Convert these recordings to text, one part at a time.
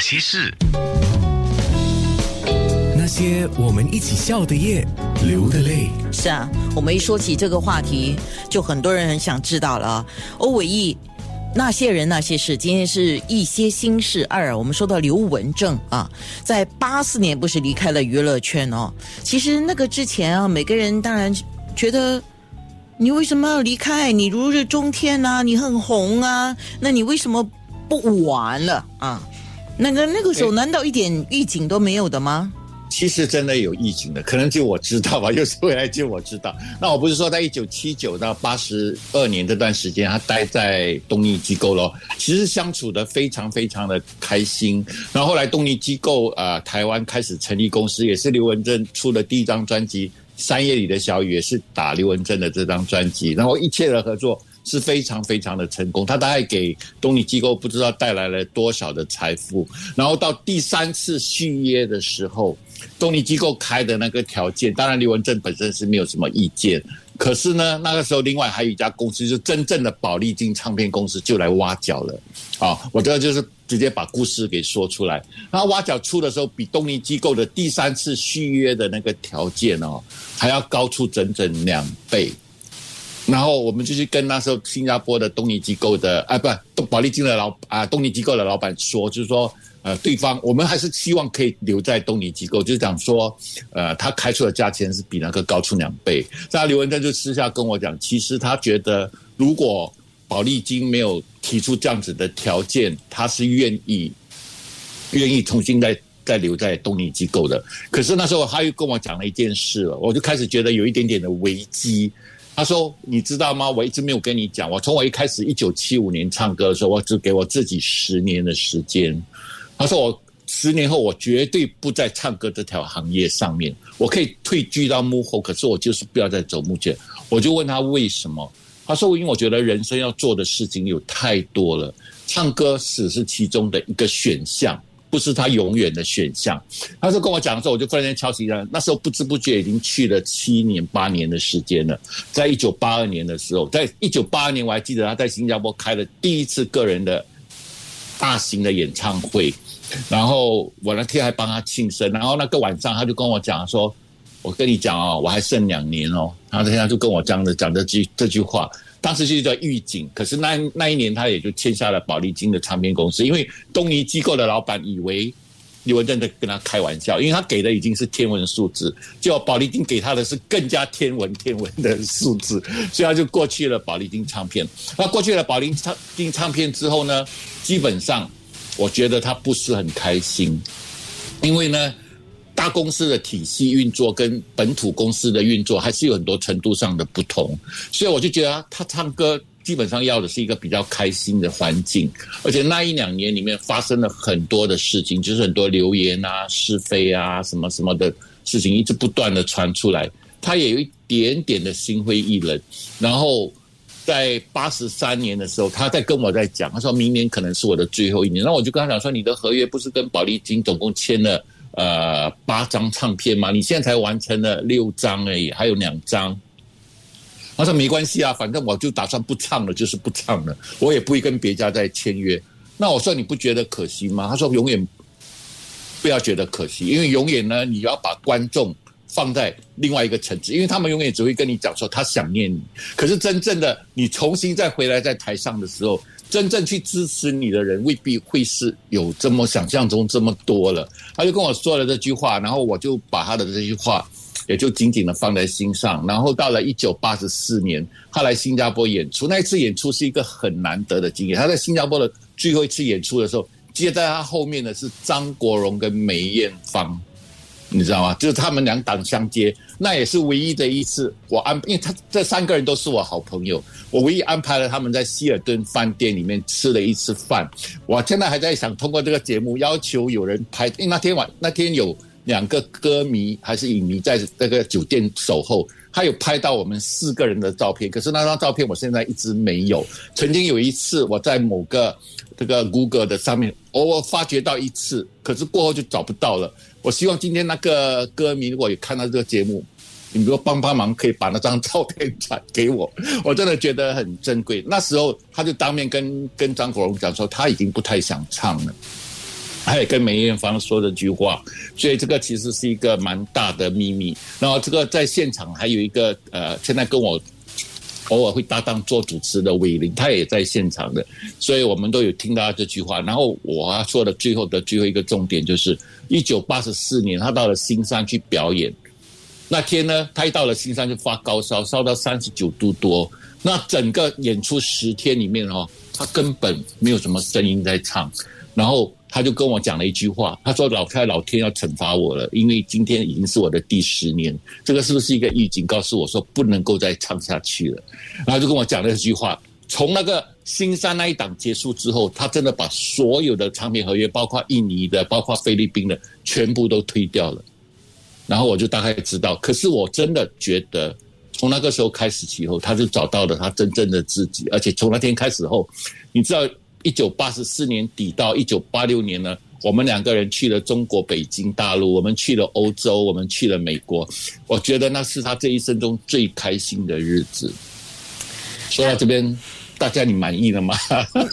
些事？那些我们一起笑的夜，流的泪。是啊，我们一说起这个话题，就很多人很想知道了啊。欧伟毅，那些人那些事，今天是一些心事二。我们说到刘文正啊，在八四年不是离开了娱乐圈哦。其实那个之前啊，每个人当然觉得。你为什么要离开？你如日中天呐，你很红啊，那你为什么不玩了啊？那个那个时候难道一点预警都没有的吗？其实真的有预警的，可能就我知道吧，又是未来就我知道。那我不是说在一九七九到八十二年这段时间，他待在东尼机构咯，其实相处的非常非常的开心。然后后来东尼机构啊，台湾开始成立公司，也是刘文正出的第一张专辑。三夜里的小雨也是打刘文正的这张专辑，然后一切的合作是非常非常的成功。他大概给东尼机构不知道带来了多少的财富。然后到第三次续约的时候，东尼机构开的那个条件，当然刘文正本身是没有什么意见。可是呢，那个时候另外还有一家公司，就真正的宝丽金唱片公司就来挖角了。啊，我这就是直接把故事给说出来。然后挖角出的时候，比东尼机构的第三次续约的那个条件哦，还要高出整整两倍。然后我们就去跟那时候新加坡的东尼机构的啊，不，宝丽金的老啊，东尼机构的老板说，就是说。呃，对方我们还是希望可以留在东尼机构，就是讲说，呃，他开出的价钱是比那个高出两倍。那刘文正就私下跟我讲，其实他觉得如果保利金没有提出这样子的条件，他是愿意愿意重新再再留在东尼机构的。可是那时候他又跟我讲了一件事了，我就开始觉得有一点点的危机。他说：“你知道吗？我一直没有跟你讲，我从我一开始一九七五年唱歌的时候，我只给我自己十年的时间。”他说：“我十年后，我绝对不在唱歌这条行业上面，我可以退居到幕后，可是我就是不要再走幕前。”我就问他为什么？他说：“因为我觉得人生要做的事情有太多了，唱歌只是其中的一个选项，不是他永远的选项。”他说跟我讲的时候，我就忽然间敲起来。那时候不知不觉已经去了七年八年的时间了。在一九八二年的时候，在一九八二年，我还记得他在新加坡开了第一次个人的大型的演唱会。然后我那天还帮他庆生，然后那个晚上他就跟我讲说：“我跟你讲哦，我还剩两年哦。”然后他就跟我这样子讲这句这句话，当时就叫预警。可是那那一年他也就签下了宝丽金的唱片公司，因为东尼机构的老板以为刘文正在跟他开玩笑，因为他给的已经是天文数字，就宝丽金给他的是更加天文天文的数字，所以他就过去了宝丽金唱片。那过去了宝丽金唱片之后呢，基本上。我觉得他不是很开心，因为呢，大公司的体系运作跟本土公司的运作还是有很多程度上的不同，所以我就觉得他唱歌基本上要的是一个比较开心的环境，而且那一两年里面发生了很多的事情，就是很多流言啊、是非啊、什么什么的事情一直不断的传出来，他也有一点点的心灰意冷，然后。在八十三年的时候，他在跟我在讲，他说明年可能是我的最后一年。那我就跟他讲说，你的合约不是跟保丽金总共签了呃八张唱片嘛？你现在才完成了六张而已，还有两张。他说没关系啊，反正我就打算不唱了，就是不唱了，我也不会跟别家再签约。那我说你不觉得可惜吗？他说永远不要觉得可惜，因为永远呢，你要把观众。放在另外一个层次，因为他们永远只会跟你讲说他想念你，可是真正的你重新再回来在台上的时候，真正去支持你的人未必会是有这么想象中这么多了。他就跟我说了这句话，然后我就把他的这句话也就紧紧的放在心上。然后到了一九八四年，他来新加坡演出，那一次演出是一个很难得的经验。他在新加坡的最后一次演出的时候，接在他后面的是张国荣跟梅艳芳。你知道吗？就是他们两党相接，那也是唯一的一次我安，因为他这三个人都是我好朋友，我唯一安排了他们在希尔顿饭店里面吃了一次饭。我现在还在想通过这个节目要求有人拍，因为那天晚那天有两个歌迷还是影迷在那个酒店守候，他有拍到我们四个人的照片，可是那张照片我现在一直没有。曾经有一次我在某个这个 Google 的上面偶尔发掘到一次，可是过后就找不到了。我希望今天那个歌迷如果有看到这个节目，你如果帮帮忙，可以把那张照片传给我，我真的觉得很珍贵。那时候他就当面跟跟张国荣讲说，他已经不太想唱了，他也跟梅艳芳说这句话，所以这个其实是一个蛮大的秘密。然后这个在现场还有一个呃，现在跟我偶尔会搭档做主持的伟林，他也在现场的，所以我们都有听到这句话。然后我要说的最后的最后一个重点就是，一九八四年他到了新山去表演，那天呢，他一到了新山就发高烧，烧到三十九度多。那整个演出十天里面哦，他根本没有什么声音在唱，然后他就跟我讲了一句话，他说：“老太老天要惩罚我了，因为今天已经是我的第十年，这个是不是一个预警，告诉我说不能够再唱下去了？”然后就跟我讲了一句话。从那个新山那一档结束之后，他真的把所有的唱片合约，包括印尼的、包括菲律宾的，全部都推掉了。然后我就大概知道，可是我真的觉得。从那个时候开始起后，他就找到了他真正的自己。而且从那天开始后，你知道，一九八十四年底到一九八六年呢，我们两个人去了中国北京大陆，我们去了欧洲，我们去了美国。我觉得那是他这一生中最开心的日子。说到这边。大家你满意了吗？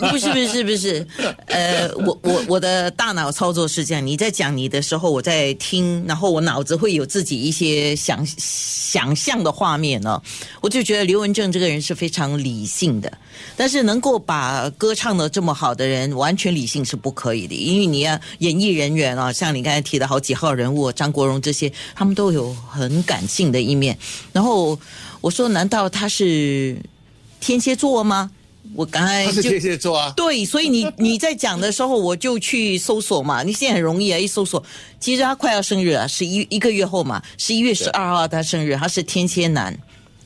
不是不是不是，呃，我我我的大脑操作是这样，你在讲你的时候，我在听，然后我脑子会有自己一些想想象的画面呢。我就觉得刘文正这个人是非常理性的，但是能够把歌唱的这么好的人，完全理性是不可以的，因为你要演艺人员啊，像你刚才提的好几号人物张国荣这些，他们都有很感性的一面。然后我说，难道他是天蝎座吗？我刚才他是天蝎座啊，对，所以你 你在讲的时候，我就去搜索嘛。你现在很容易啊，一搜索，其实他快要生日了，十一一个月后嘛，十一月十二号他生日，他是天蝎男，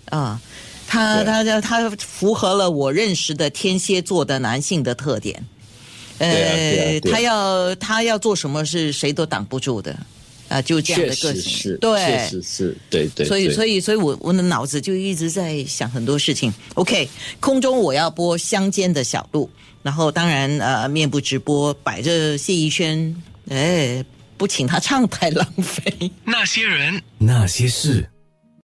啊，他他他他符合了我认识的天蝎座的男性的特点，呃，他要他要做什么是谁都挡不住的。啊，就这样的个性，对，确实是，对对。所以，所以，所以我我的脑子就一直在想很多事情。OK，空中我要播乡间的小路，然后当然呃，面部直播摆着谢逸轩，哎，不请他唱太浪费。那些人，那些事。